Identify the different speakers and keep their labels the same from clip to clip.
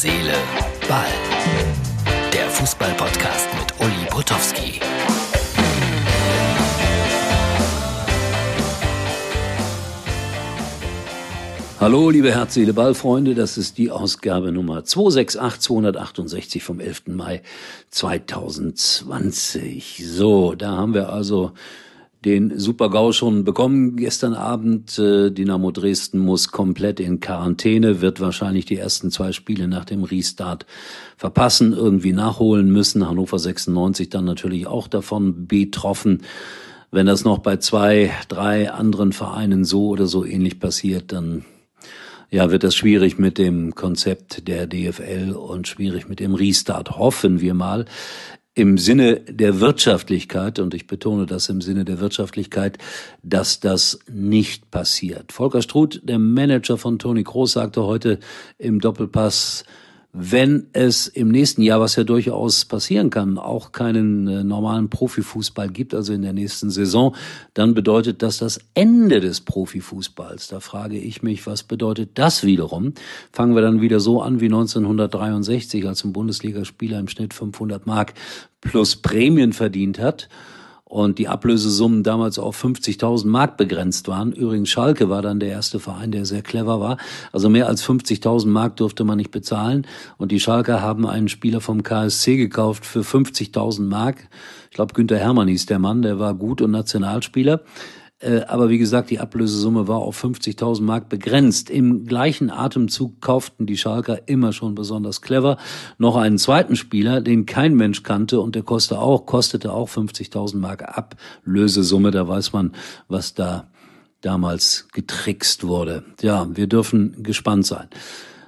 Speaker 1: Seele, Ball. Der Fußball-Podcast mit Uli Potowski.
Speaker 2: Hallo, liebe Herz, Seele, Ball-Freunde. Das ist die Ausgabe Nummer 268 268 vom 11. Mai 2020. So, da haben wir also den Super-GAU schon bekommen gestern Abend. Äh, Dynamo Dresden muss komplett in Quarantäne, wird wahrscheinlich die ersten zwei Spiele nach dem Restart verpassen, irgendwie nachholen müssen. Hannover 96 dann natürlich auch davon betroffen. Wenn das noch bei zwei, drei anderen Vereinen so oder so ähnlich passiert, dann ja, wird das schwierig mit dem Konzept der DFL und schwierig mit dem Restart. Hoffen wir mal im Sinne der Wirtschaftlichkeit, und ich betone das im Sinne der Wirtschaftlichkeit, dass das nicht passiert. Volker Struth, der Manager von Toni Kroos, sagte heute im Doppelpass, wenn es im nächsten Jahr, was ja durchaus passieren kann, auch keinen äh, normalen Profifußball gibt, also in der nächsten Saison, dann bedeutet das das Ende des Profifußballs. Da frage ich mich, was bedeutet das wiederum? Fangen wir dann wieder so an wie 1963, als ein Bundesligaspieler im Schnitt 500 Mark plus Prämien verdient hat und die Ablösesummen damals auf 50.000 Mark begrenzt waren. Übrigens Schalke war dann der erste Verein, der sehr clever war. Also mehr als 50.000 Mark durfte man nicht bezahlen und die Schalker haben einen Spieler vom KSC gekauft für 50.000 Mark. Ich glaube, Günther Hermann hieß der Mann, der war gut und Nationalspieler. Äh, aber wie gesagt, die Ablösesumme war auf 50.000 Mark begrenzt. Im gleichen Atemzug kauften die Schalker immer schon besonders clever noch einen zweiten Spieler, den kein Mensch kannte und der kostete auch, kostete auch 50.000 Mark Ablösesumme. Da weiß man, was da damals getrickst wurde. Ja, wir dürfen gespannt sein.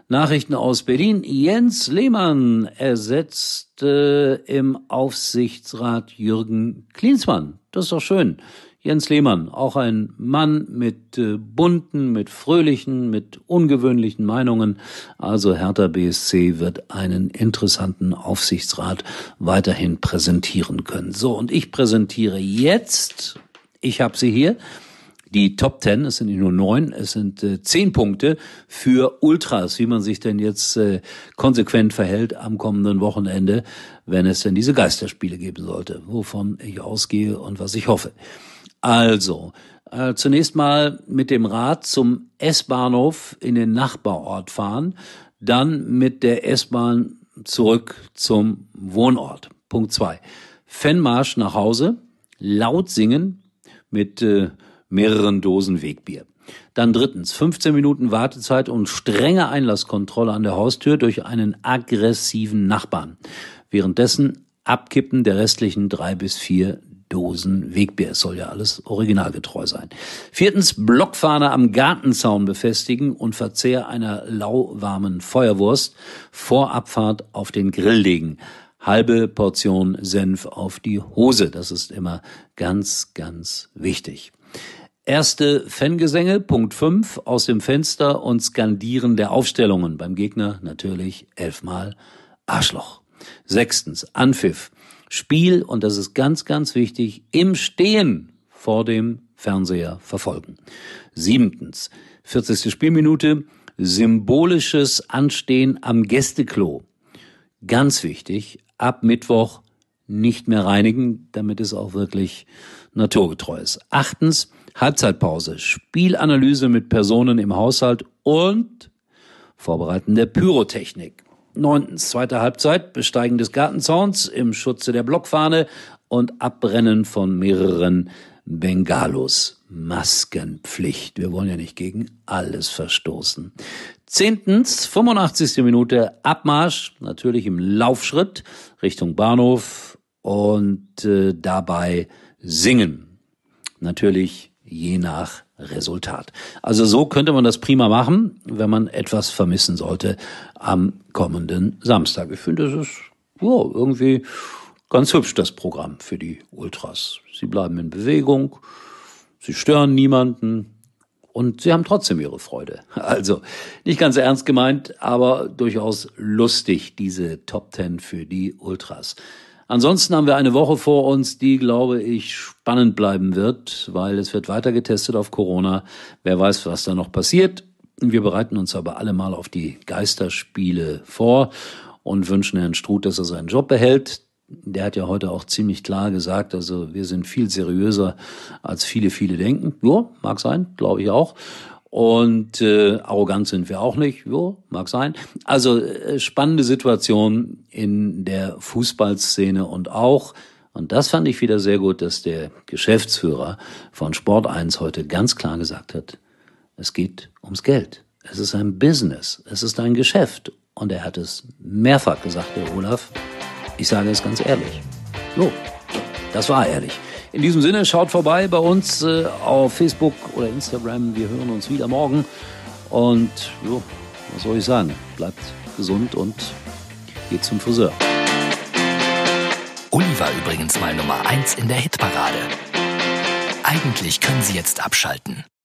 Speaker 2: Nachrichten aus Berlin. Jens Lehmann ersetzt äh, im Aufsichtsrat Jürgen Klinsmann. Das ist doch schön. Jens Lehmann, auch ein Mann mit äh, bunten, mit fröhlichen, mit ungewöhnlichen Meinungen. Also Hertha BSC wird einen interessanten Aufsichtsrat weiterhin präsentieren können. So, und ich präsentiere jetzt, ich habe sie hier, die Top Ten, es sind nicht nur neun, es sind äh, zehn Punkte für Ultras, wie man sich denn jetzt äh, konsequent verhält am kommenden Wochenende, wenn es denn diese Geisterspiele geben sollte, wovon ich ausgehe und was ich hoffe. Also, äh, zunächst mal mit dem Rad zum S-Bahnhof in den Nachbarort fahren, dann mit der S-Bahn zurück zum Wohnort. Punkt zwei. Fanmarsch nach Hause, laut singen mit äh, mehreren Dosen Wegbier. Dann drittens, 15 Minuten Wartezeit und strenge Einlasskontrolle an der Haustür durch einen aggressiven Nachbarn. Währenddessen Abkippen der restlichen drei bis vier Dosen Wegbier. Es soll ja alles originalgetreu sein. Viertens, Blockfahne am Gartenzaun befestigen und Verzehr einer lauwarmen Feuerwurst vor Abfahrt auf den Grill legen. Halbe Portion Senf auf die Hose. Das ist immer ganz, ganz wichtig. Erste Fangesänge, Punkt 5, aus dem Fenster und Skandieren der Aufstellungen. Beim Gegner natürlich elfmal Arschloch. Sechstens, Anpfiff. Spiel, und das ist ganz, ganz wichtig, im Stehen vor dem Fernseher verfolgen. Siebtens, 40. Spielminute, symbolisches Anstehen am Gästeklo. Ganz wichtig, ab Mittwoch nicht mehr reinigen, damit es auch wirklich naturgetreu ist. Achtens, Halbzeitpause, Spielanalyse mit Personen im Haushalt und Vorbereiten der Pyrotechnik. Neuntens, zweite Halbzeit, Besteigen des Gartenzauns im Schutze der Blockfahne und Abbrennen von mehreren Bengalos. Maskenpflicht. Wir wollen ja nicht gegen alles verstoßen. Zehntens, 85. Minute Abmarsch, natürlich im Laufschritt Richtung Bahnhof und äh, dabei singen. Natürlich je nach Resultat. Also so könnte man das prima machen, wenn man etwas vermissen sollte am kommenden Samstag. Ich finde, das ist ja, irgendwie ganz hübsch, das Programm für die Ultras. Sie bleiben in Bewegung, sie stören niemanden und sie haben trotzdem ihre Freude. Also nicht ganz ernst gemeint, aber durchaus lustig, diese Top Ten für die Ultras. Ansonsten haben wir eine Woche vor uns, die, glaube ich, spannend bleiben wird, weil es wird weiter getestet auf Corona. Wer weiß, was da noch passiert. Wir bereiten uns aber alle mal auf die Geisterspiele vor und wünschen Herrn Struth, dass er seinen Job behält. Der hat ja heute auch ziemlich klar gesagt, also wir sind viel seriöser, als viele, viele denken. Ja, mag sein, glaube ich auch. Und äh, arrogant sind wir auch nicht. Jo, mag sein. Also äh, spannende Situation in der Fußballszene und auch, und das fand ich wieder sehr gut, dass der Geschäftsführer von Sport 1 heute ganz klar gesagt hat, es geht ums Geld. Es ist ein Business. Es ist ein Geschäft. Und er hat es mehrfach gesagt, der Olaf. Ich sage es ganz ehrlich. Jo, das war ehrlich. In diesem Sinne, schaut vorbei bei uns äh, auf Facebook oder Instagram. Wir hören uns wieder morgen. Und jo, was soll ich sagen? Bleibt gesund und geht zum Friseur.
Speaker 1: Uli war übrigens mal Nummer 1 in der Hitparade. Eigentlich können Sie jetzt abschalten.